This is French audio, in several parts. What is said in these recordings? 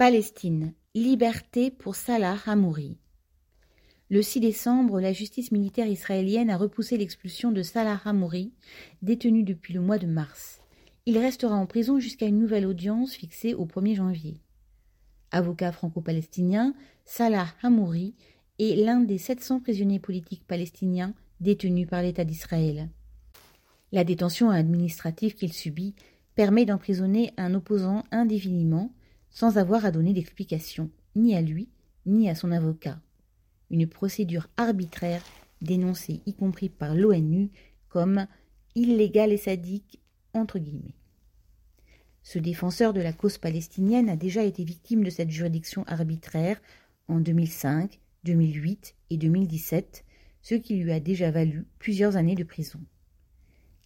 Palestine, liberté pour Salah Hamouri. Le 6 décembre, la justice militaire israélienne a repoussé l'expulsion de Salah Hamouri, détenu depuis le mois de mars. Il restera en prison jusqu'à une nouvelle audience fixée au 1er janvier. Avocat franco-palestinien, Salah Hamouri est l'un des 700 prisonniers politiques palestiniens détenus par l'État d'Israël. La détention administrative qu'il subit permet d'emprisonner un opposant indéfiniment sans avoir à donner d'explication, ni à lui, ni à son avocat. Une procédure arbitraire dénoncée y compris par l'ONU comme illégale et sadique entre guillemets. Ce défenseur de la cause palestinienne a déjà été victime de cette juridiction arbitraire en 2005, 2008 et 2017, ce qui lui a déjà valu plusieurs années de prison.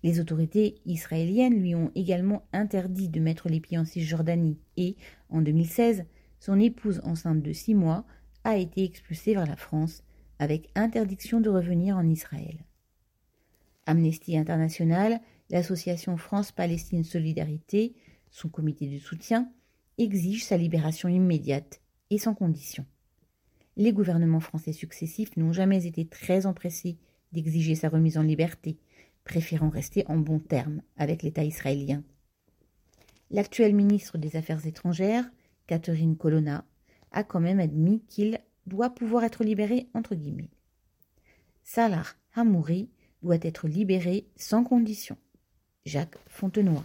Les autorités israéliennes lui ont également interdit de mettre les pieds en Cisjordanie et, en 2016, son épouse enceinte de six mois a été expulsée vers la France avec interdiction de revenir en Israël. Amnesty International, l'association France-Palestine Solidarité, son comité de soutien, exige sa libération immédiate et sans condition. Les gouvernements français successifs n'ont jamais été très empressés d'exiger sa remise en liberté, préférant rester en bons termes avec l'État israélien. L'actuel ministre des Affaires étrangères, Catherine Colonna, a quand même admis qu'il doit pouvoir être libéré entre guillemets. Salah Hamouri doit être libéré sans condition. Jacques Fontenoy.